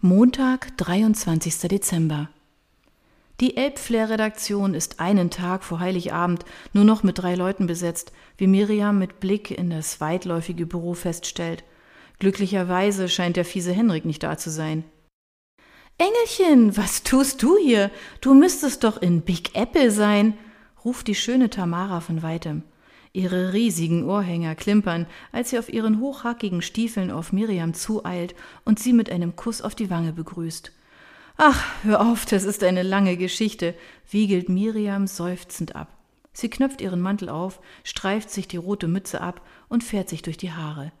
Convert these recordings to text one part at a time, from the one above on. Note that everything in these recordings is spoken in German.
Montag, 23. Dezember. Die Elbflair-Redaktion ist einen Tag vor Heiligabend nur noch mit drei Leuten besetzt, wie Miriam mit Blick in das weitläufige Büro feststellt. Glücklicherweise scheint der fiese Henrik nicht da zu sein. Engelchen, was tust du hier? Du müsstest doch in Big Apple sein, ruft die schöne Tamara von weitem. Ihre riesigen Ohrhänger klimpern, als sie auf ihren hochhackigen Stiefeln auf Miriam zueilt und sie mit einem Kuss auf die Wange begrüßt. Ach, hör auf, das ist eine lange Geschichte, wiegelt Miriam seufzend ab. Sie knöpft ihren Mantel auf, streift sich die rote Mütze ab und fährt sich durch die Haare.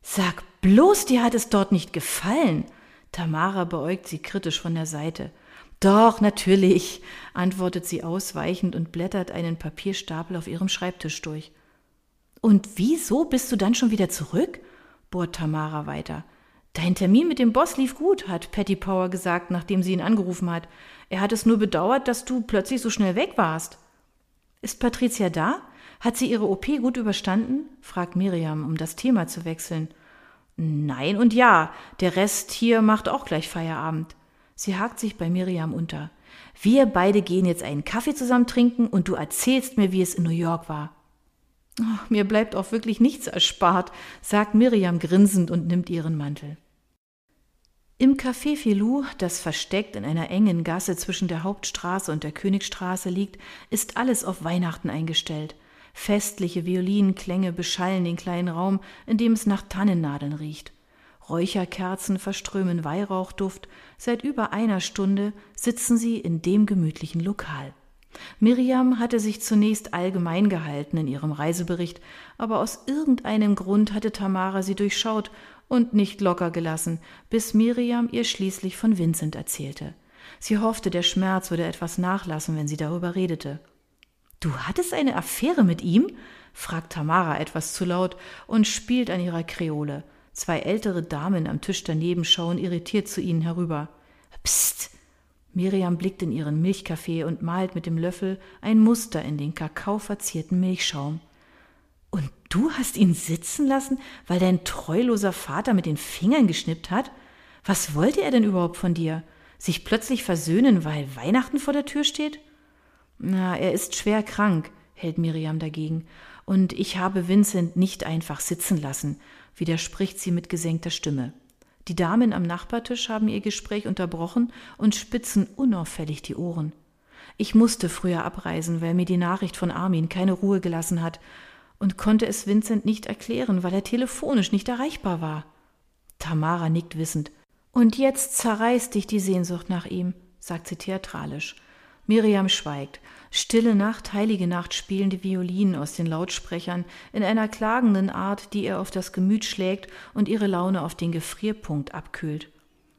Sag bloß, dir hat es dort nicht gefallen. Tamara beäugt sie kritisch von der Seite. Doch, natürlich, antwortet sie ausweichend und blättert einen Papierstapel auf ihrem Schreibtisch durch. Und wieso bist du dann schon wieder zurück? bohrt Tamara weiter. Dein Termin mit dem Boss lief gut, hat Patty Power gesagt, nachdem sie ihn angerufen hat. Er hat es nur bedauert, dass du plötzlich so schnell weg warst. Ist Patricia da? Hat sie ihre OP gut überstanden? fragt Miriam, um das Thema zu wechseln. Nein und ja, der Rest hier macht auch gleich Feierabend. Sie hakt sich bei Miriam unter. Wir beide gehen jetzt einen Kaffee zusammen trinken und du erzählst mir, wie es in New York war. Oh, mir bleibt auch wirklich nichts erspart, sagt Miriam grinsend und nimmt ihren Mantel. Im Café Filou, das versteckt in einer engen Gasse zwischen der Hauptstraße und der Königstraße liegt, ist alles auf Weihnachten eingestellt. Festliche Violinklänge beschallen den kleinen Raum, in dem es nach Tannennadeln riecht. Räucherkerzen verströmen Weihrauchduft, seit über einer Stunde sitzen sie in dem gemütlichen Lokal. Miriam hatte sich zunächst allgemein gehalten in ihrem Reisebericht, aber aus irgendeinem Grund hatte Tamara sie durchschaut und nicht locker gelassen, bis Miriam ihr schließlich von Vincent erzählte. Sie hoffte, der Schmerz würde etwas nachlassen, wenn sie darüber redete. Du hattest eine Affäre mit ihm? fragt Tamara etwas zu laut und spielt an ihrer Kreole. Zwei ältere Damen am Tisch daneben schauen irritiert zu ihnen herüber. Psst! Miriam blickt in ihren Milchkaffee und malt mit dem Löffel ein Muster in den kakaoverzierten Milchschaum. Und du hast ihn sitzen lassen, weil dein treuloser Vater mit den Fingern geschnippt hat? Was wollte er denn überhaupt von dir? Sich plötzlich versöhnen, weil Weihnachten vor der Tür steht? Na, er ist schwer krank, hält Miriam dagegen, und ich habe Vincent nicht einfach sitzen lassen, widerspricht sie mit gesenkter Stimme. Die Damen am Nachbartisch haben ihr Gespräch unterbrochen und spitzen unauffällig die Ohren. Ich musste früher abreisen, weil mir die Nachricht von Armin keine Ruhe gelassen hat und konnte es Vincent nicht erklären, weil er telefonisch nicht erreichbar war. Tamara nickt wissend. Und jetzt zerreißt dich die Sehnsucht nach ihm, sagt sie theatralisch. Miriam schweigt. Stille Nacht, heilige Nacht spielen die Violinen aus den Lautsprechern in einer klagenden Art, die ihr auf das Gemüt schlägt und ihre Laune auf den Gefrierpunkt abkühlt.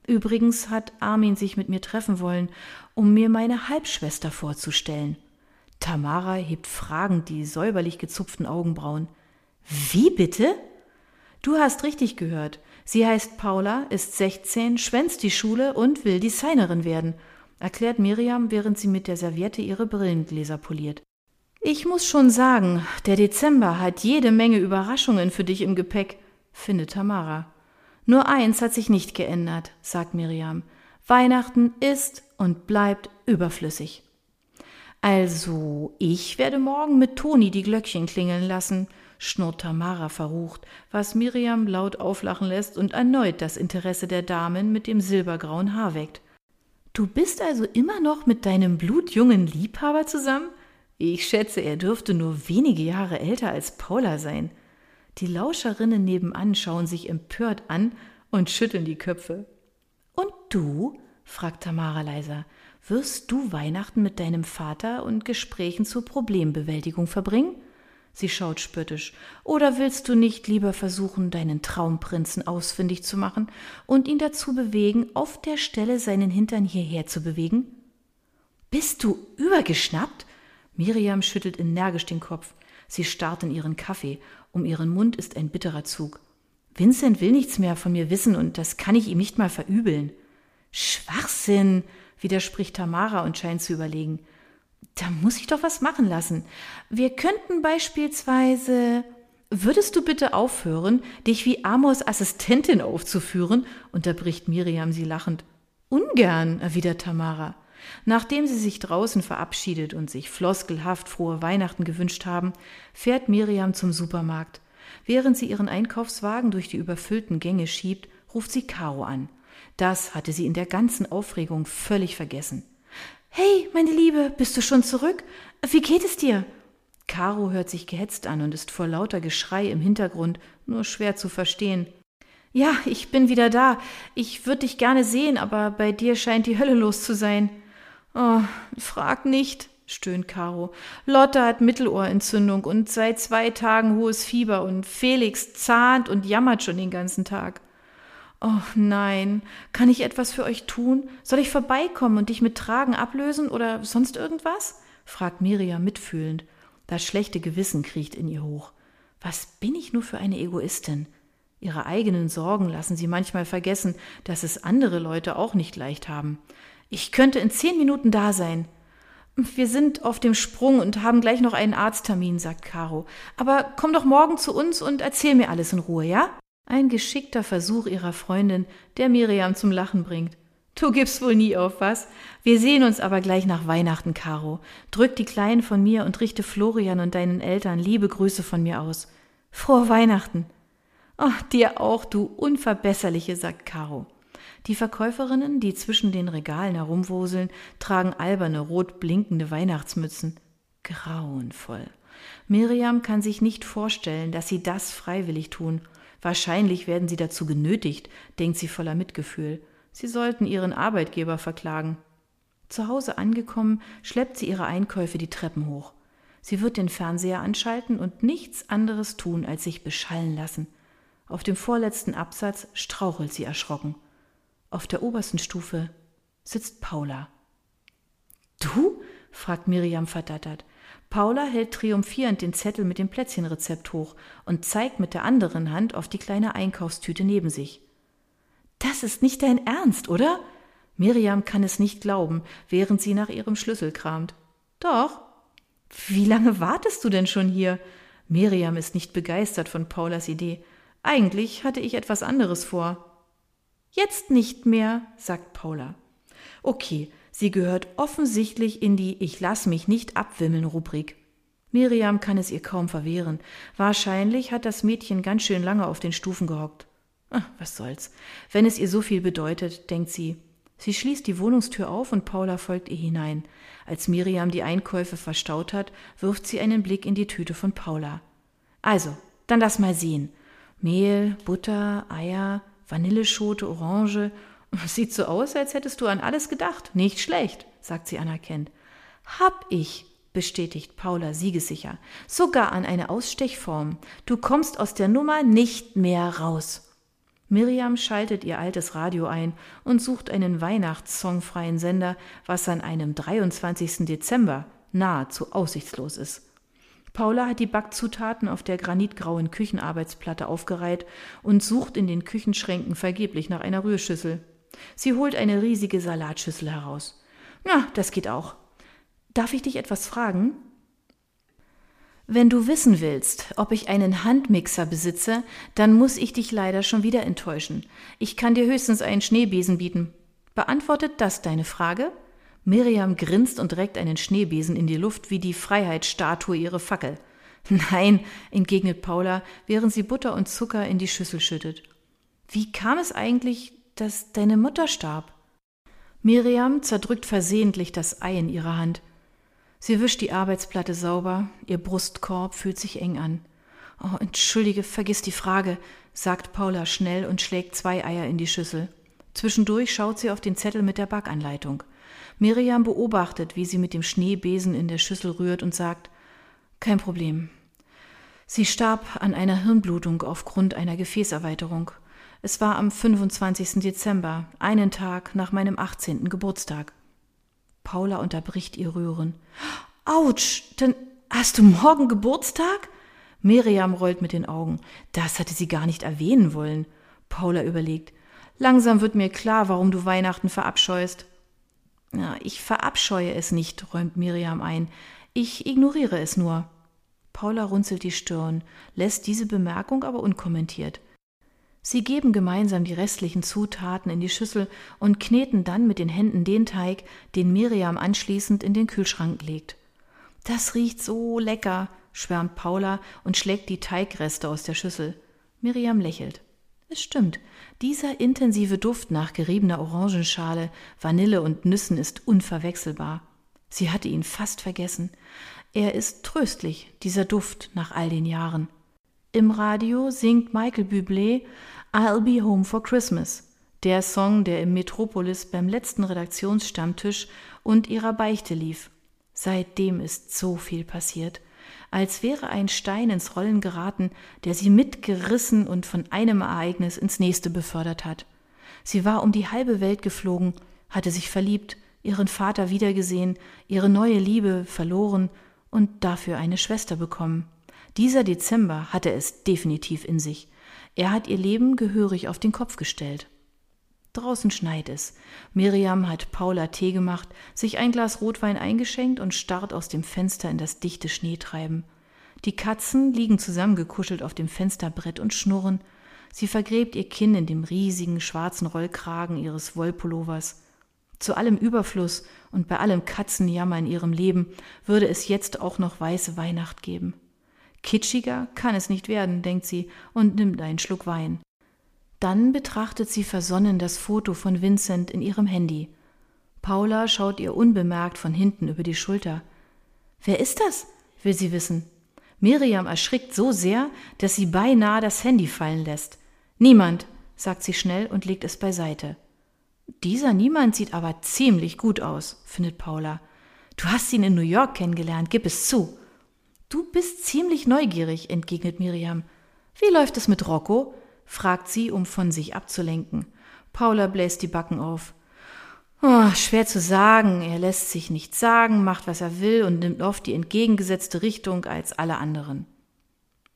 Übrigens hat Armin sich mit mir treffen wollen, um mir meine Halbschwester vorzustellen. Tamara hebt fragend die säuberlich gezupften Augenbrauen. Wie bitte? Du hast richtig gehört. Sie heißt Paula, ist 16, schwänzt die Schule und will Designerin werden erklärt Miriam, während sie mit der Serviette ihre Brillengläser poliert. Ich muss schon sagen, der Dezember hat jede Menge Überraschungen für dich im Gepäck, findet Tamara. Nur eins hat sich nicht geändert, sagt Miriam. Weihnachten ist und bleibt überflüssig. Also, ich werde morgen mit Toni die Glöckchen klingeln lassen, schnurrt Tamara verrucht, was Miriam laut auflachen lässt und erneut das Interesse der Damen mit dem silbergrauen Haar weckt. Du bist also immer noch mit deinem blutjungen Liebhaber zusammen? Ich schätze, er dürfte nur wenige Jahre älter als Paula sein. Die Lauscherinnen nebenan schauen sich empört an und schütteln die Köpfe. Und du? fragt Tamara leiser. Wirst du Weihnachten mit deinem Vater und Gesprächen zur Problembewältigung verbringen? Sie schaut spöttisch. Oder willst du nicht lieber versuchen, deinen Traumprinzen ausfindig zu machen und ihn dazu bewegen, auf der Stelle seinen Hintern hierher zu bewegen? Bist du übergeschnappt? Miriam schüttelt energisch den Kopf. Sie starrt in ihren Kaffee. Um ihren Mund ist ein bitterer Zug. Vincent will nichts mehr von mir wissen und das kann ich ihm nicht mal verübeln. Schwachsinn, widerspricht Tamara und scheint zu überlegen. Da muss ich doch was machen lassen. Wir könnten beispielsweise. Würdest du bitte aufhören, dich wie Amors Assistentin aufzuführen? unterbricht Miriam sie lachend. Ungern, erwidert Tamara. Nachdem sie sich draußen verabschiedet und sich floskelhaft frohe Weihnachten gewünscht haben, fährt Miriam zum Supermarkt. Während sie ihren Einkaufswagen durch die überfüllten Gänge schiebt, ruft sie Caro an. Das hatte sie in der ganzen Aufregung völlig vergessen. Hey, meine Liebe, bist du schon zurück? Wie geht es dir? Caro hört sich gehetzt an und ist vor lauter Geschrei im Hintergrund nur schwer zu verstehen. Ja, ich bin wieder da. Ich würde dich gerne sehen, aber bei dir scheint die Hölle los zu sein. Oh, frag nicht, stöhnt Caro. Lotte hat Mittelohrentzündung und seit zwei Tagen hohes Fieber und Felix zahnt und jammert schon den ganzen Tag. Oh nein, kann ich etwas für euch tun? Soll ich vorbeikommen und dich mit Tragen ablösen oder sonst irgendwas? fragt Miriam mitfühlend. Das schlechte Gewissen kriecht in ihr hoch. Was bin ich nur für eine Egoistin? Ihre eigenen Sorgen lassen sie manchmal vergessen, dass es andere Leute auch nicht leicht haben. Ich könnte in zehn Minuten da sein. Wir sind auf dem Sprung und haben gleich noch einen Arzttermin, sagt Caro. Aber komm doch morgen zu uns und erzähl mir alles in Ruhe, ja? Ein geschickter Versuch ihrer Freundin, der Miriam zum Lachen bringt. Du gibst wohl nie auf, was? Wir sehen uns aber gleich nach Weihnachten, Caro. Drück die Kleinen von mir und richte Florian und deinen Eltern liebe Grüße von mir aus. Frohe Weihnachten. Ach, dir auch, du Unverbesserliche, sagt Caro. Die Verkäuferinnen, die zwischen den Regalen herumwoseln, tragen alberne, rot blinkende Weihnachtsmützen. Grauenvoll. Miriam kann sich nicht vorstellen, dass sie das freiwillig tun. Wahrscheinlich werden sie dazu genötigt, denkt sie voller Mitgefühl. Sie sollten ihren Arbeitgeber verklagen. Zu Hause angekommen, schleppt sie ihre Einkäufe die Treppen hoch. Sie wird den Fernseher anschalten und nichts anderes tun, als sich beschallen lassen. Auf dem vorletzten Absatz strauchelt sie erschrocken. Auf der obersten Stufe sitzt Paula. Du? fragt Miriam verdattert. Paula hält triumphierend den Zettel mit dem Plätzchenrezept hoch und zeigt mit der anderen Hand auf die kleine Einkaufstüte neben sich. Das ist nicht dein Ernst, oder? Miriam kann es nicht glauben, während sie nach ihrem Schlüssel kramt. Doch. Wie lange wartest du denn schon hier? Miriam ist nicht begeistert von Paulas Idee. Eigentlich hatte ich etwas anderes vor. Jetzt nicht mehr, sagt Paula. Okay, sie gehört offensichtlich in die Ich lass mich nicht abwimmeln Rubrik. Miriam kann es ihr kaum verwehren. Wahrscheinlich hat das Mädchen ganz schön lange auf den Stufen gehockt. Ach, was soll's. Wenn es ihr so viel bedeutet, denkt sie. Sie schließt die Wohnungstür auf und Paula folgt ihr hinein. Als Miriam die Einkäufe verstaut hat, wirft sie einen Blick in die Tüte von Paula. Also, dann lass mal sehen. Mehl, Butter, Eier, Vanilleschote, Orange. Sieht so aus, als hättest du an alles gedacht. Nicht schlecht, sagt sie anerkennt. Hab ich, bestätigt Paula siegessicher. Sogar an eine Ausstechform. Du kommst aus der Nummer nicht mehr raus. Miriam schaltet ihr altes Radio ein und sucht einen Weihnachtssongfreien Sender, was an einem 23. Dezember nahezu aussichtslos ist. Paula hat die Backzutaten auf der granitgrauen Küchenarbeitsplatte aufgereiht und sucht in den Küchenschränken vergeblich nach einer Rührschüssel. Sie holt eine riesige Salatschüssel heraus. Na, das geht auch. Darf ich dich etwas fragen? Wenn du wissen willst, ob ich einen Handmixer besitze, dann muss ich dich leider schon wieder enttäuschen. Ich kann dir höchstens einen Schneebesen bieten. Beantwortet das deine Frage? Miriam grinst und reckt einen Schneebesen in die Luft wie die Freiheitsstatue ihre Fackel. Nein, entgegnet Paula, während sie Butter und Zucker in die Schüssel schüttet. Wie kam es eigentlich, dass deine Mutter starb? Miriam zerdrückt versehentlich das Ei in ihrer Hand. Sie wischt die Arbeitsplatte sauber, ihr Brustkorb fühlt sich eng an. Oh, entschuldige, vergiss die Frage, sagt Paula schnell und schlägt zwei Eier in die Schüssel. Zwischendurch schaut sie auf den Zettel mit der Backanleitung. Miriam beobachtet, wie sie mit dem Schneebesen in der Schüssel rührt und sagt Kein Problem. Sie starb an einer Hirnblutung aufgrund einer Gefäßerweiterung. Es war am 25. Dezember, einen Tag nach meinem 18. Geburtstag. Paula unterbricht ihr Rühren. Autsch, dann hast du morgen Geburtstag? Miriam rollt mit den Augen. Das hatte sie gar nicht erwähnen wollen. Paula überlegt. Langsam wird mir klar, warum du Weihnachten verabscheust. Ja, ich verabscheue es nicht, räumt Miriam ein. Ich ignoriere es nur. Paula runzelt die Stirn, lässt diese Bemerkung aber unkommentiert. Sie geben gemeinsam die restlichen Zutaten in die Schüssel und kneten dann mit den Händen den Teig, den Miriam anschließend in den Kühlschrank legt. Das riecht so lecker, schwärmt Paula und schlägt die Teigreste aus der Schüssel. Miriam lächelt. Es stimmt, dieser intensive Duft nach geriebener Orangenschale, Vanille und Nüssen ist unverwechselbar. Sie hatte ihn fast vergessen. Er ist tröstlich, dieser Duft nach all den Jahren. Im Radio singt Michael Bublé I'll Be Home for Christmas, der Song, der im Metropolis beim letzten Redaktionsstammtisch und ihrer Beichte lief. Seitdem ist so viel passiert, als wäre ein Stein ins Rollen geraten, der sie mitgerissen und von einem Ereignis ins nächste befördert hat. Sie war um die halbe Welt geflogen, hatte sich verliebt, ihren Vater wiedergesehen, ihre neue Liebe verloren und dafür eine Schwester bekommen. Dieser Dezember hatte es definitiv in sich. Er hat ihr Leben gehörig auf den Kopf gestellt. Draußen schneit es. Miriam hat Paula Tee gemacht, sich ein Glas Rotwein eingeschenkt und starrt aus dem Fenster in das dichte Schneetreiben. Die Katzen liegen zusammengekuschelt auf dem Fensterbrett und schnurren. Sie vergräbt ihr Kinn in dem riesigen schwarzen Rollkragen ihres Wollpullovers. Zu allem Überfluss und bei allem Katzenjammer in ihrem Leben würde es jetzt auch noch weiße Weihnacht geben. Kitschiger kann es nicht werden, denkt sie und nimmt einen Schluck Wein. Dann betrachtet sie versonnen das Foto von Vincent in ihrem Handy. Paula schaut ihr unbemerkt von hinten über die Schulter. Wer ist das? will sie wissen. Miriam erschrickt so sehr, dass sie beinahe das Handy fallen lässt. Niemand, sagt sie schnell und legt es beiseite. Dieser Niemand sieht aber ziemlich gut aus, findet Paula. Du hast ihn in New York kennengelernt, gib es zu. Du bist ziemlich neugierig, entgegnet Miriam. Wie läuft es mit Rocco? fragt sie, um von sich abzulenken. Paula bläst die Backen auf. Oh, schwer zu sagen. Er lässt sich nichts sagen, macht, was er will und nimmt oft die entgegengesetzte Richtung als alle anderen.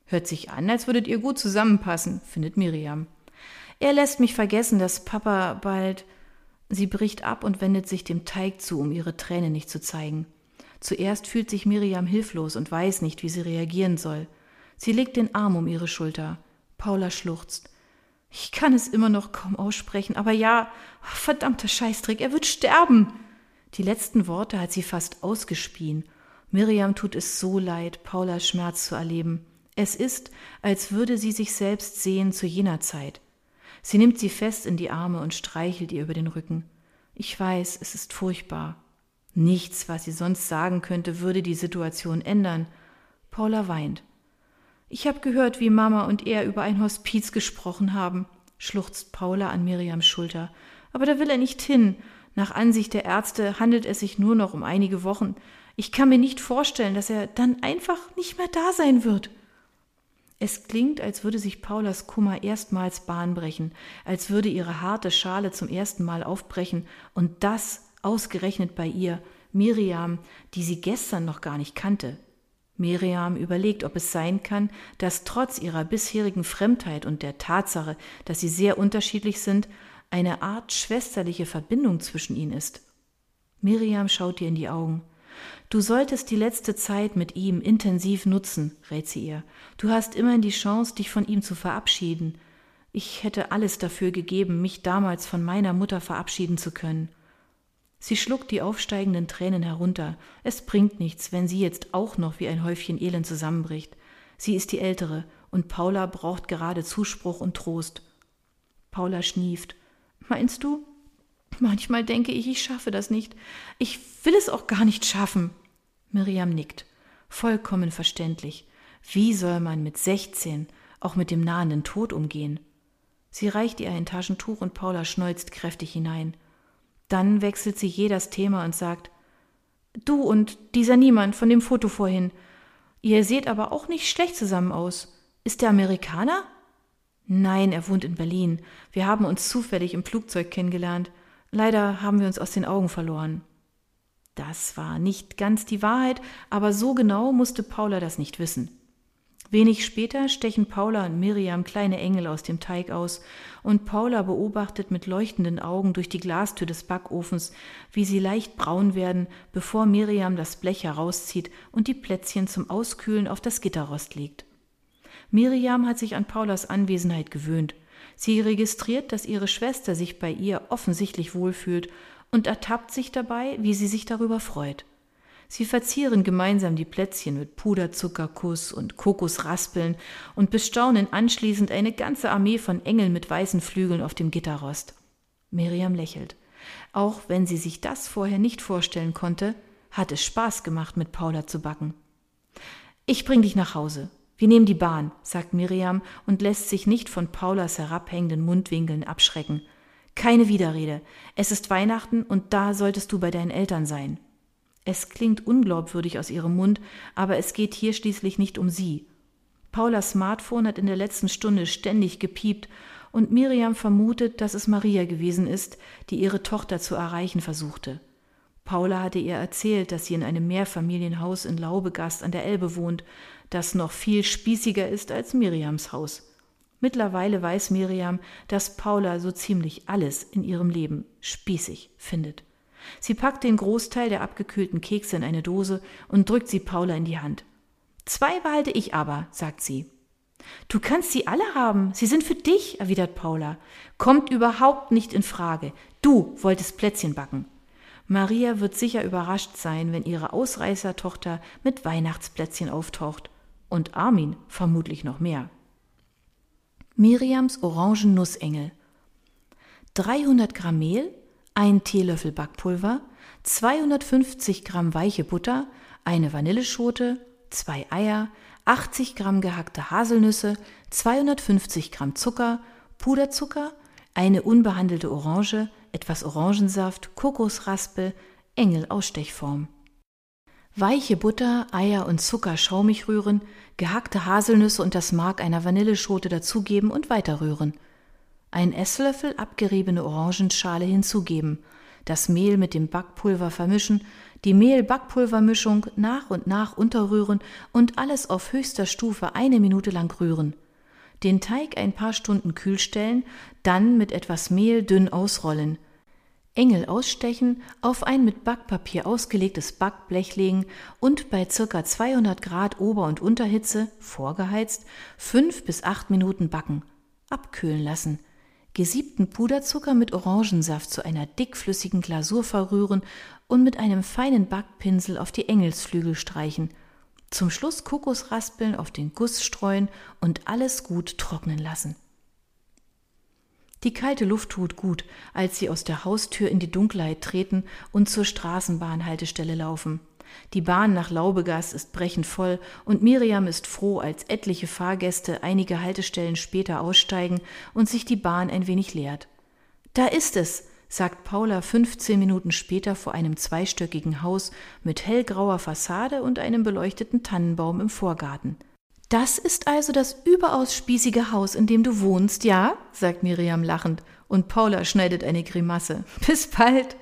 Hört sich an, als würdet ihr gut zusammenpassen, findet Miriam. Er lässt mich vergessen, dass Papa bald. Sie bricht ab und wendet sich dem Teig zu, um ihre Tränen nicht zu zeigen. Zuerst fühlt sich Miriam hilflos und weiß nicht, wie sie reagieren soll. Sie legt den Arm um ihre Schulter. Paula schluchzt. Ich kann es immer noch kaum aussprechen, aber ja, verdammter Scheißdreck, er wird sterben. Die letzten Worte hat sie fast ausgespien. Miriam tut es so leid, Paulas Schmerz zu erleben. Es ist, als würde sie sich selbst sehen zu jener Zeit. Sie nimmt sie fest in die Arme und streichelt ihr über den Rücken. Ich weiß, es ist furchtbar. Nichts, was sie sonst sagen könnte, würde die Situation ändern. Paula weint. Ich habe gehört, wie Mama und er über ein Hospiz gesprochen haben, schluchzt Paula an Miriams Schulter. Aber da will er nicht hin. Nach Ansicht der Ärzte handelt es sich nur noch um einige Wochen. Ich kann mir nicht vorstellen, dass er dann einfach nicht mehr da sein wird. Es klingt, als würde sich Paulas Kummer erstmals Bahn brechen, als würde ihre harte Schale zum ersten Mal aufbrechen, und das ausgerechnet bei ihr, Miriam, die sie gestern noch gar nicht kannte. Miriam überlegt, ob es sein kann, dass trotz ihrer bisherigen Fremdheit und der Tatsache, dass sie sehr unterschiedlich sind, eine Art schwesterliche Verbindung zwischen ihnen ist. Miriam schaut ihr in die Augen. Du solltest die letzte Zeit mit ihm intensiv nutzen, rät sie ihr. Du hast immerhin die Chance, dich von ihm zu verabschieden. Ich hätte alles dafür gegeben, mich damals von meiner Mutter verabschieden zu können. Sie schluckt die aufsteigenden Tränen herunter. Es bringt nichts, wenn sie jetzt auch noch wie ein Häufchen Elend zusammenbricht. Sie ist die Ältere, und Paula braucht gerade Zuspruch und Trost. Paula schnieft. Meinst du? Manchmal denke ich, ich schaffe das nicht. Ich will es auch gar nicht schaffen. Miriam nickt. Vollkommen verständlich. Wie soll man mit sechzehn auch mit dem nahenden Tod umgehen? Sie reicht ihr ein Taschentuch und Paula schneuzt kräftig hinein. Dann wechselt sie je das Thema und sagt, Du und dieser Niemand von dem Foto vorhin. Ihr seht aber auch nicht schlecht zusammen aus. Ist der Amerikaner? Nein, er wohnt in Berlin. Wir haben uns zufällig im Flugzeug kennengelernt. Leider haben wir uns aus den Augen verloren. Das war nicht ganz die Wahrheit, aber so genau musste Paula das nicht wissen. Wenig später stechen Paula und Miriam kleine Engel aus dem Teig aus, und Paula beobachtet mit leuchtenden Augen durch die Glastür des Backofens, wie sie leicht braun werden, bevor Miriam das Blech herauszieht und die Plätzchen zum Auskühlen auf das Gitterrost legt. Miriam hat sich an Paulas Anwesenheit gewöhnt. Sie registriert, dass ihre Schwester sich bei ihr offensichtlich wohlfühlt und ertappt sich dabei, wie sie sich darüber freut. Sie verzieren gemeinsam die Plätzchen mit Puderzuckerkuss und Kokosraspeln und bestaunen anschließend eine ganze Armee von Engeln mit weißen Flügeln auf dem Gitterrost. Miriam lächelt. Auch wenn sie sich das vorher nicht vorstellen konnte, hat es Spaß gemacht, mit Paula zu backen. Ich bring dich nach Hause. Wir nehmen die Bahn, sagt Miriam und lässt sich nicht von Paulas herabhängenden Mundwinkeln abschrecken. Keine Widerrede. Es ist Weihnachten und da solltest du bei deinen Eltern sein. Es klingt unglaubwürdig aus ihrem Mund, aber es geht hier schließlich nicht um sie. Paulas Smartphone hat in der letzten Stunde ständig gepiept und Miriam vermutet, dass es Maria gewesen ist, die ihre Tochter zu erreichen versuchte. Paula hatte ihr erzählt, dass sie in einem Mehrfamilienhaus in Laubegast an der Elbe wohnt, das noch viel spießiger ist als Miriams Haus. Mittlerweile weiß Miriam, dass Paula so ziemlich alles in ihrem Leben spießig findet. Sie packt den Großteil der abgekühlten Kekse in eine Dose und drückt sie Paula in die Hand. Zwei behalte ich aber, sagt sie. Du kannst sie alle haben, sie sind für dich, erwidert Paula. Kommt überhaupt nicht in Frage. Du wolltest Plätzchen backen. Maria wird sicher überrascht sein, wenn ihre Ausreißertochter mit Weihnachtsplätzchen auftaucht. Und Armin vermutlich noch mehr. Miriams Orangennussengel. 300 Gramm Mehl, ein Teelöffel Backpulver, 250 Gramm weiche Butter, eine Vanilleschote, zwei Eier, 80 Gramm gehackte Haselnüsse, 250 Gramm Zucker, Puderzucker, eine unbehandelte Orange, etwas Orangensaft, Kokosraspel, Engel Ausstechform. Weiche Butter, Eier und Zucker schaumig rühren, gehackte Haselnüsse und das Mark einer Vanilleschote dazugeben und weiterrühren. Ein Esslöffel abgeriebene Orangenschale hinzugeben, das Mehl mit dem Backpulver vermischen, die Mehl-Backpulvermischung nach und nach unterrühren und alles auf höchster Stufe eine Minute lang rühren. Den Teig ein paar Stunden kühl stellen, dann mit etwas Mehl dünn ausrollen. Engel ausstechen, auf ein mit Backpapier ausgelegtes Backblech legen und bei ca. 200 Grad Ober- und Unterhitze, vorgeheizt, fünf bis acht Minuten backen. Abkühlen lassen gesiebten Puderzucker mit Orangensaft zu einer dickflüssigen Glasur verrühren und mit einem feinen Backpinsel auf die Engelsflügel streichen. Zum Schluss Kokosraspeln auf den Guss streuen und alles gut trocknen lassen. Die kalte Luft tut gut, als sie aus der Haustür in die Dunkelheit treten und zur Straßenbahnhaltestelle laufen. Die Bahn nach Laubegast ist brechend voll und Miriam ist froh, als etliche Fahrgäste einige Haltestellen später aussteigen und sich die Bahn ein wenig leert. Da ist es, sagt Paula 15 Minuten später vor einem zweistöckigen Haus mit hellgrauer Fassade und einem beleuchteten Tannenbaum im Vorgarten. Das ist also das überaus spießige Haus, in dem du wohnst, ja? sagt Miriam lachend, und Paula schneidet eine Grimasse. Bis bald.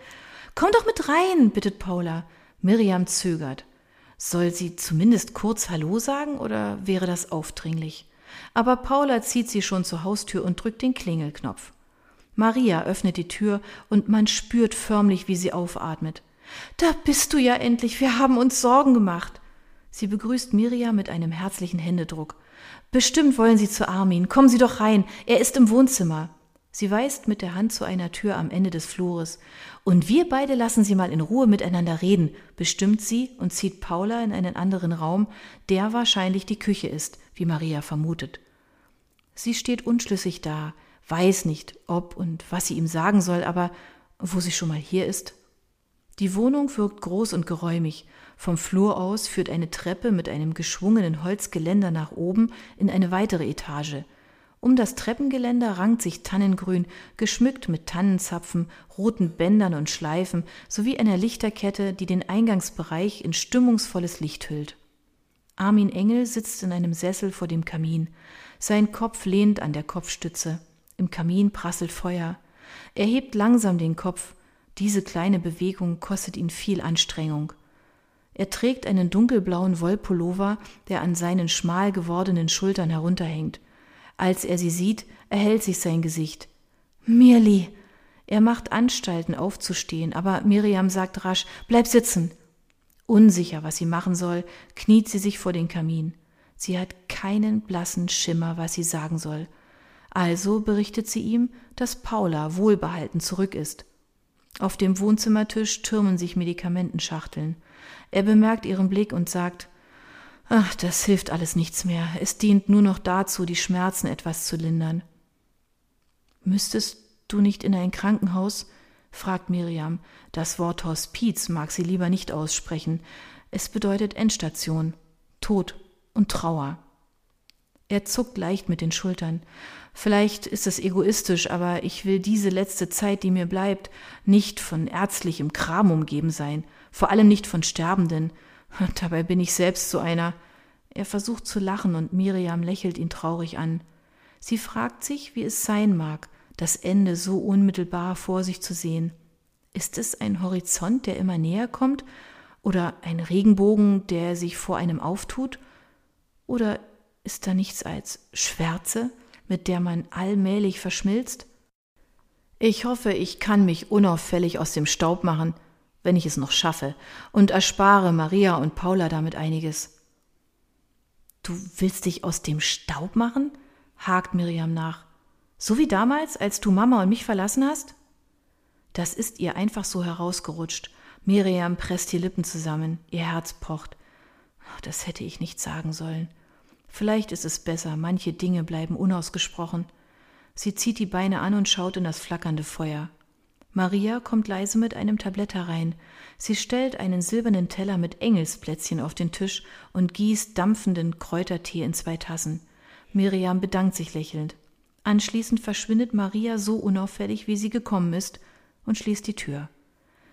Komm doch mit rein, bittet Paula. Miriam zögert. Soll sie zumindest kurz Hallo sagen oder wäre das aufdringlich? Aber Paula zieht sie schon zur Haustür und drückt den Klingelknopf. Maria öffnet die Tür und man spürt förmlich, wie sie aufatmet. Da bist du ja endlich, wir haben uns Sorgen gemacht. Sie begrüßt Miriam mit einem herzlichen Händedruck. Bestimmt wollen Sie zu Armin. Kommen Sie doch rein. Er ist im Wohnzimmer. Sie weist mit der Hand zu einer Tür am Ende des Flures. Und wir beide lassen Sie mal in Ruhe miteinander reden, bestimmt sie und zieht Paula in einen anderen Raum, der wahrscheinlich die Küche ist, wie Maria vermutet. Sie steht unschlüssig da, weiß nicht, ob und was sie ihm sagen soll, aber wo sie schon mal hier ist. Die Wohnung wirkt groß und geräumig. Vom Flur aus führt eine Treppe mit einem geschwungenen Holzgeländer nach oben in eine weitere Etage. Um das Treppengeländer rankt sich Tannengrün, geschmückt mit Tannenzapfen, roten Bändern und Schleifen sowie einer Lichterkette, die den Eingangsbereich in stimmungsvolles Licht hüllt. Armin Engel sitzt in einem Sessel vor dem Kamin. Sein Kopf lehnt an der Kopfstütze. Im Kamin prasselt Feuer. Er hebt langsam den Kopf. Diese kleine Bewegung kostet ihn viel Anstrengung. Er trägt einen dunkelblauen Wollpullover, der an seinen schmal gewordenen Schultern herunterhängt. Als er sie sieht, erhellt sich sein Gesicht. Mirli! Er macht Anstalten aufzustehen, aber Miriam sagt rasch, bleib sitzen. Unsicher, was sie machen soll, kniet sie sich vor den Kamin. Sie hat keinen blassen Schimmer, was sie sagen soll. Also berichtet sie ihm, dass Paula wohlbehalten zurück ist. Auf dem Wohnzimmertisch türmen sich Medikamentenschachteln. Er bemerkt ihren Blick und sagt Ach, das hilft alles nichts mehr. Es dient nur noch dazu, die Schmerzen etwas zu lindern. Müsstest du nicht in ein Krankenhaus? fragt Miriam. Das Wort Hospiz mag sie lieber nicht aussprechen. Es bedeutet Endstation, Tod und Trauer. Er zuckt leicht mit den Schultern. Vielleicht ist es egoistisch, aber ich will diese letzte Zeit, die mir bleibt, nicht von ärztlichem Kram umgeben sein, vor allem nicht von Sterbenden. Dabei bin ich selbst so einer. Er versucht zu lachen und Miriam lächelt ihn traurig an. Sie fragt sich, wie es sein mag, das Ende so unmittelbar vor sich zu sehen. Ist es ein Horizont, der immer näher kommt? Oder ein Regenbogen, der sich vor einem auftut? Oder ist da nichts als Schwärze, mit der man allmählich verschmilzt? Ich hoffe, ich kann mich unauffällig aus dem Staub machen, wenn ich es noch schaffe, und erspare Maria und Paula damit einiges. Du willst dich aus dem Staub machen? hakt Miriam nach. So wie damals, als du Mama und mich verlassen hast? Das ist ihr einfach so herausgerutscht. Miriam presst die Lippen zusammen, ihr Herz pocht. Das hätte ich nicht sagen sollen. Vielleicht ist es besser, manche Dinge bleiben unausgesprochen. Sie zieht die Beine an und schaut in das flackernde Feuer. Maria kommt leise mit einem Tablett herein. Sie stellt einen silbernen Teller mit Engelsplätzchen auf den Tisch und gießt dampfenden Kräutertee in zwei Tassen. Miriam bedankt sich lächelnd. Anschließend verschwindet Maria so unauffällig, wie sie gekommen ist, und schließt die Tür.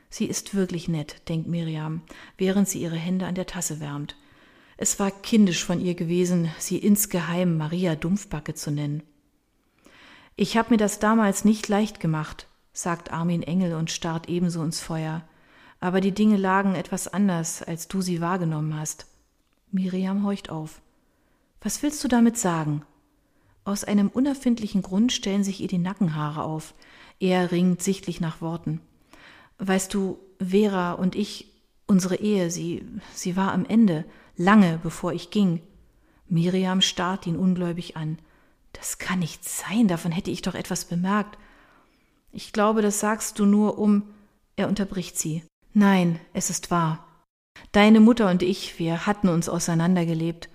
Sie ist wirklich nett, denkt Miriam, während sie ihre Hände an der Tasse wärmt. Es war kindisch von ihr gewesen, sie insgeheim Maria Dumpfbacke zu nennen. Ich habe mir das damals nicht leicht gemacht, sagt Armin Engel und starrt ebenso ins Feuer. Aber die Dinge lagen etwas anders, als du sie wahrgenommen hast. Miriam horcht auf. Was willst du damit sagen? Aus einem unerfindlichen Grund stellen sich ihr die Nackenhaare auf. Er ringt sichtlich nach Worten. Weißt du, Vera und ich, unsere Ehe, sie, sie war am Ende lange bevor ich ging. Miriam starrt ihn ungläubig an. Das kann nicht sein, davon hätte ich doch etwas bemerkt. Ich glaube, das sagst du nur um. Er unterbricht sie. Nein, es ist wahr. Deine Mutter und ich, wir hatten uns auseinandergelebt.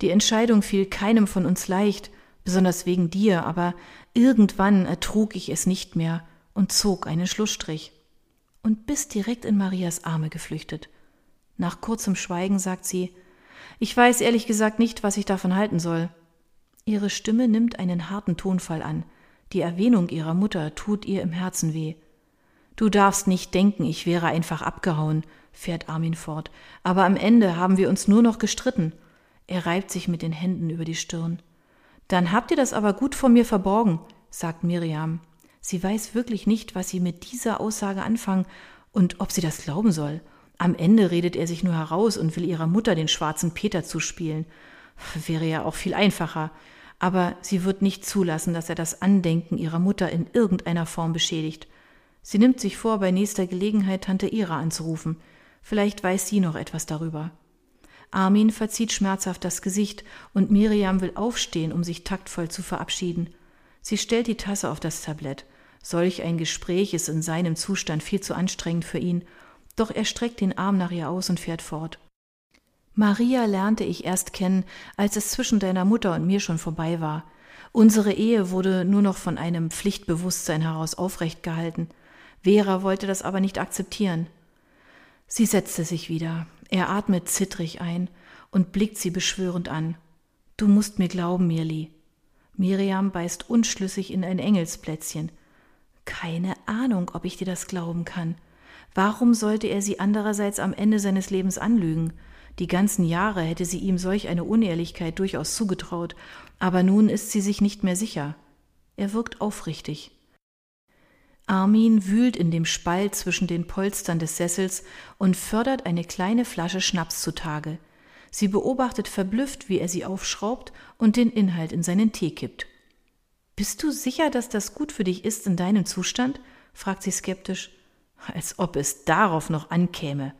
Die Entscheidung fiel keinem von uns leicht, besonders wegen dir, aber irgendwann ertrug ich es nicht mehr und zog einen Schlussstrich und bist direkt in Marias Arme geflüchtet. Nach kurzem Schweigen sagt sie Ich weiß ehrlich gesagt nicht, was ich davon halten soll. Ihre Stimme nimmt einen harten Tonfall an. Die Erwähnung ihrer Mutter tut ihr im Herzen weh. Du darfst nicht denken, ich wäre einfach abgehauen, fährt Armin fort, aber am Ende haben wir uns nur noch gestritten. Er reibt sich mit den Händen über die Stirn. Dann habt ihr das aber gut vor mir verborgen, sagt Miriam. Sie weiß wirklich nicht, was sie mit dieser Aussage anfangen und ob sie das glauben soll. Am Ende redet er sich nur heraus und will ihrer Mutter den schwarzen Peter zuspielen. Wäre ja auch viel einfacher. Aber sie wird nicht zulassen, dass er das Andenken ihrer Mutter in irgendeiner Form beschädigt. Sie nimmt sich vor, bei nächster Gelegenheit Tante Ira anzurufen. Vielleicht weiß sie noch etwas darüber. Armin verzieht schmerzhaft das Gesicht und Miriam will aufstehen, um sich taktvoll zu verabschieden. Sie stellt die Tasse auf das Tablett. Solch ein Gespräch ist in seinem Zustand viel zu anstrengend für ihn doch er streckt den Arm nach ihr aus und fährt fort. Maria lernte ich erst kennen, als es zwischen deiner Mutter und mir schon vorbei war. Unsere Ehe wurde nur noch von einem Pflichtbewusstsein heraus aufrecht gehalten. Vera wollte das aber nicht akzeptieren. Sie setzte sich wieder. Er atmet zittrig ein und blickt sie beschwörend an. Du musst mir glauben, Mirli. Miriam beißt unschlüssig in ein Engelsplätzchen. Keine Ahnung, ob ich dir das glauben kann. Warum sollte er sie andererseits am Ende seines Lebens anlügen? Die ganzen Jahre hätte sie ihm solch eine Unehrlichkeit durchaus zugetraut, aber nun ist sie sich nicht mehr sicher. Er wirkt aufrichtig. Armin wühlt in dem Spalt zwischen den Polstern des Sessels und fördert eine kleine Flasche Schnaps zutage. Sie beobachtet verblüfft, wie er sie aufschraubt und den Inhalt in seinen Tee kippt. Bist du sicher, dass das gut für dich ist in deinem Zustand? fragt sie skeptisch. Als ob es darauf noch ankäme.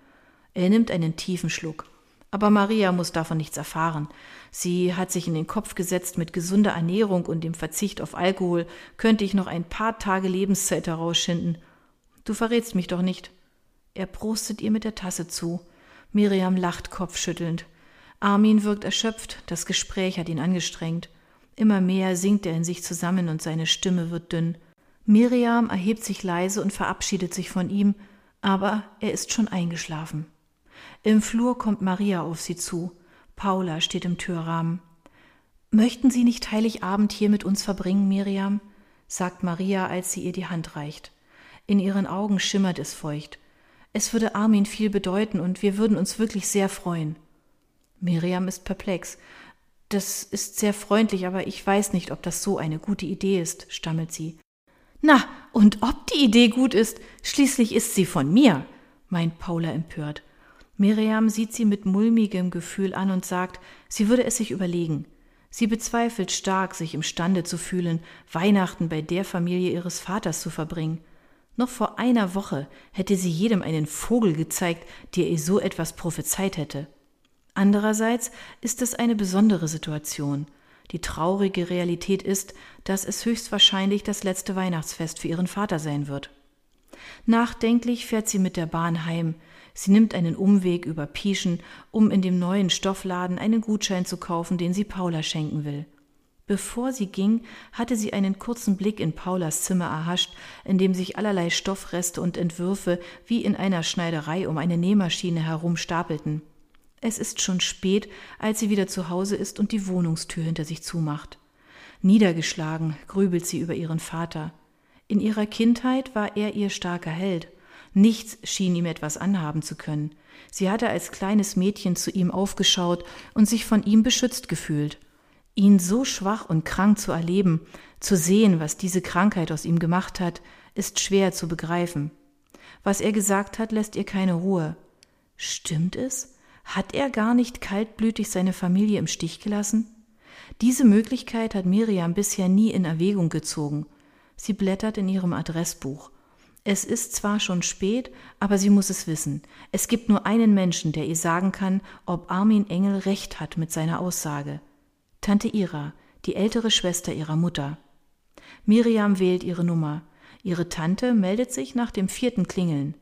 Er nimmt einen tiefen Schluck. Aber Maria muss davon nichts erfahren. Sie hat sich in den Kopf gesetzt, mit gesunder Ernährung und dem Verzicht auf Alkohol könnte ich noch ein paar Tage Lebenszeit herausschinden. Du verrätst mich doch nicht. Er prostet ihr mit der Tasse zu. Miriam lacht kopfschüttelnd. Armin wirkt erschöpft, das Gespräch hat ihn angestrengt. Immer mehr sinkt er in sich zusammen und seine Stimme wird dünn. Miriam erhebt sich leise und verabschiedet sich von ihm, aber er ist schon eingeschlafen. Im Flur kommt Maria auf sie zu. Paula steht im Türrahmen. Möchten Sie nicht Heiligabend hier mit uns verbringen, Miriam? sagt Maria, als sie ihr die Hand reicht. In ihren Augen schimmert es feucht. Es würde Armin viel bedeuten und wir würden uns wirklich sehr freuen. Miriam ist perplex. Das ist sehr freundlich, aber ich weiß nicht, ob das so eine gute Idee ist, stammelt sie. Na, und ob die Idee gut ist, schließlich ist sie von mir, meint Paula empört. Miriam sieht sie mit mulmigem Gefühl an und sagt, sie würde es sich überlegen. Sie bezweifelt stark, sich imstande zu fühlen, Weihnachten bei der Familie ihres Vaters zu verbringen. Noch vor einer Woche hätte sie jedem einen Vogel gezeigt, der ihr so etwas prophezeit hätte. Andererseits ist es eine besondere Situation. Die traurige Realität ist, dass es höchstwahrscheinlich das letzte Weihnachtsfest für ihren Vater sein wird. Nachdenklich fährt sie mit der Bahn heim, Sie nimmt einen Umweg über Pieschen, um in dem neuen Stoffladen einen Gutschein zu kaufen, den sie Paula schenken will. Bevor sie ging, hatte sie einen kurzen Blick in Paulas Zimmer erhascht, in dem sich allerlei Stoffreste und Entwürfe wie in einer Schneiderei um eine Nähmaschine herum stapelten. Es ist schon spät, als sie wieder zu Hause ist und die Wohnungstür hinter sich zumacht. Niedergeschlagen grübelt sie über ihren Vater. In ihrer Kindheit war er ihr starker Held. Nichts schien ihm etwas anhaben zu können. Sie hatte als kleines Mädchen zu ihm aufgeschaut und sich von ihm beschützt gefühlt. Ihn so schwach und krank zu erleben, zu sehen, was diese Krankheit aus ihm gemacht hat, ist schwer zu begreifen. Was er gesagt hat, lässt ihr keine Ruhe. Stimmt es? Hat er gar nicht kaltblütig seine Familie im Stich gelassen? Diese Möglichkeit hat Miriam bisher nie in Erwägung gezogen. Sie blättert in ihrem Adressbuch. Es ist zwar schon spät, aber sie muss es wissen. Es gibt nur einen Menschen, der ihr sagen kann, ob Armin Engel recht hat mit seiner Aussage. Tante Ira, die ältere Schwester ihrer Mutter. Miriam wählt ihre Nummer. Ihre Tante meldet sich nach dem vierten Klingeln.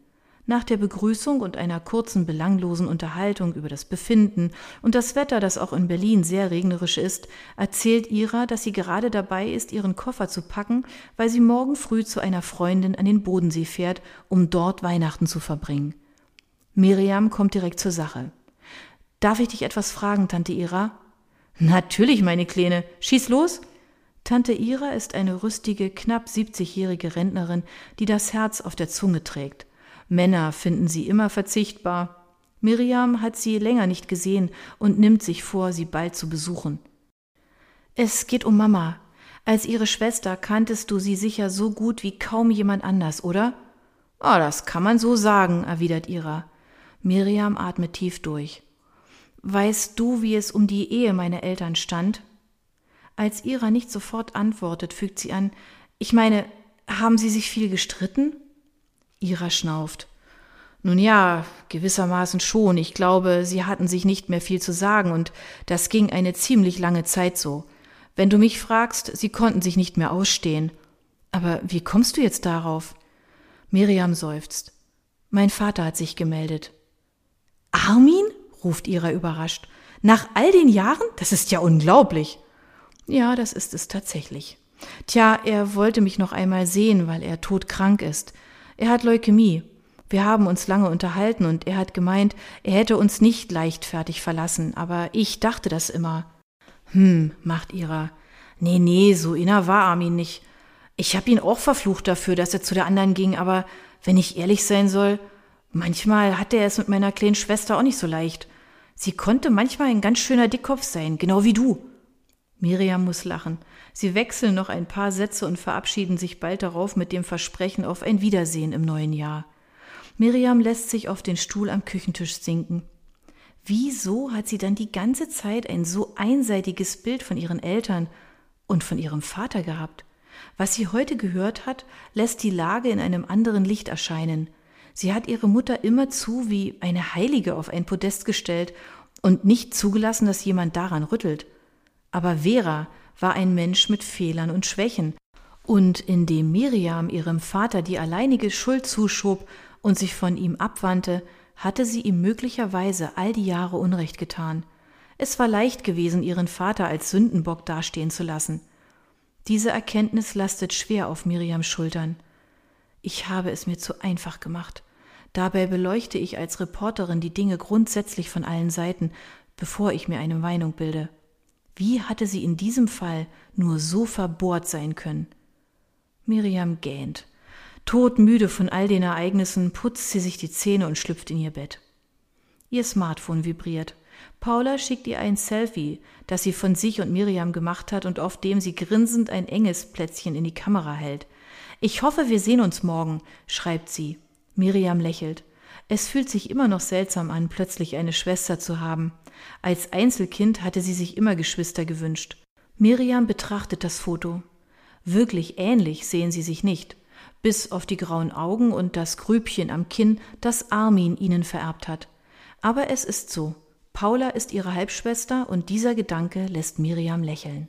Nach der Begrüßung und einer kurzen belanglosen Unterhaltung über das Befinden und das Wetter, das auch in Berlin sehr regnerisch ist, erzählt Ira, dass sie gerade dabei ist, ihren Koffer zu packen, weil sie morgen früh zu einer Freundin an den Bodensee fährt, um dort Weihnachten zu verbringen. Miriam kommt direkt zur Sache. Darf ich dich etwas fragen, Tante Ira? Natürlich, meine Kleine. Schieß los. Tante Ira ist eine rüstige, knapp siebzigjährige Rentnerin, die das Herz auf der Zunge trägt. Männer finden sie immer verzichtbar. Miriam hat sie länger nicht gesehen und nimmt sich vor, sie bald zu besuchen. Es geht um Mama. Als ihre Schwester kanntest du sie sicher so gut wie kaum jemand anders, oder? Ah, oh, das kann man so sagen, erwidert Ira. Miriam atmet tief durch. Weißt du, wie es um die Ehe meiner Eltern stand? Als Ira nicht sofort antwortet, fügt sie an, ich meine, haben sie sich viel gestritten? Ira schnauft. Nun ja, gewissermaßen schon. Ich glaube, sie hatten sich nicht mehr viel zu sagen, und das ging eine ziemlich lange Zeit so. Wenn du mich fragst, sie konnten sich nicht mehr ausstehen. Aber wie kommst du jetzt darauf? Miriam seufzt. Mein Vater hat sich gemeldet. Armin? ruft Ira überrascht. Nach all den Jahren? Das ist ja unglaublich. Ja, das ist es tatsächlich. Tja, er wollte mich noch einmal sehen, weil er todkrank ist. Er hat Leukämie. Wir haben uns lange unterhalten und er hat gemeint, er hätte uns nicht leichtfertig verlassen, aber ich dachte das immer. Hm, macht Ira. Nee, nee, so inner war Armin nicht. Ich hab ihn auch verflucht dafür, dass er zu der anderen ging, aber wenn ich ehrlich sein soll, manchmal hatte er es mit meiner kleinen Schwester auch nicht so leicht. Sie konnte manchmal ein ganz schöner Dickkopf sein, genau wie du. Miriam muss lachen. Sie wechseln noch ein paar Sätze und verabschieden sich bald darauf mit dem Versprechen auf ein Wiedersehen im neuen Jahr. Miriam lässt sich auf den Stuhl am Küchentisch sinken. Wieso hat sie dann die ganze Zeit ein so einseitiges Bild von ihren Eltern und von ihrem Vater gehabt? Was sie heute gehört hat, lässt die Lage in einem anderen Licht erscheinen. Sie hat ihre Mutter immerzu wie eine Heilige auf ein Podest gestellt und nicht zugelassen, dass jemand daran rüttelt. Aber Vera war ein Mensch mit Fehlern und Schwächen, und indem Miriam ihrem Vater die alleinige Schuld zuschob und sich von ihm abwandte, hatte sie ihm möglicherweise all die Jahre Unrecht getan. Es war leicht gewesen, ihren Vater als Sündenbock dastehen zu lassen. Diese Erkenntnis lastet schwer auf Miriams Schultern. Ich habe es mir zu einfach gemacht. Dabei beleuchte ich als Reporterin die Dinge grundsätzlich von allen Seiten, bevor ich mir eine Meinung bilde. Wie hatte sie in diesem Fall nur so verbohrt sein können? Miriam gähnt. Todmüde von all den Ereignissen putzt sie sich die Zähne und schlüpft in ihr Bett. Ihr Smartphone vibriert. Paula schickt ihr ein Selfie, das sie von sich und Miriam gemacht hat und auf dem sie grinsend ein enges Plätzchen in die Kamera hält. Ich hoffe, wir sehen uns morgen, schreibt sie. Miriam lächelt. Es fühlt sich immer noch seltsam an, plötzlich eine Schwester zu haben. Als Einzelkind hatte sie sich immer Geschwister gewünscht. Miriam betrachtet das Foto. Wirklich ähnlich sehen sie sich nicht, bis auf die grauen Augen und das Grübchen am Kinn, das Armin ihnen vererbt hat. Aber es ist so. Paula ist ihre Halbschwester und dieser Gedanke lässt Miriam lächeln.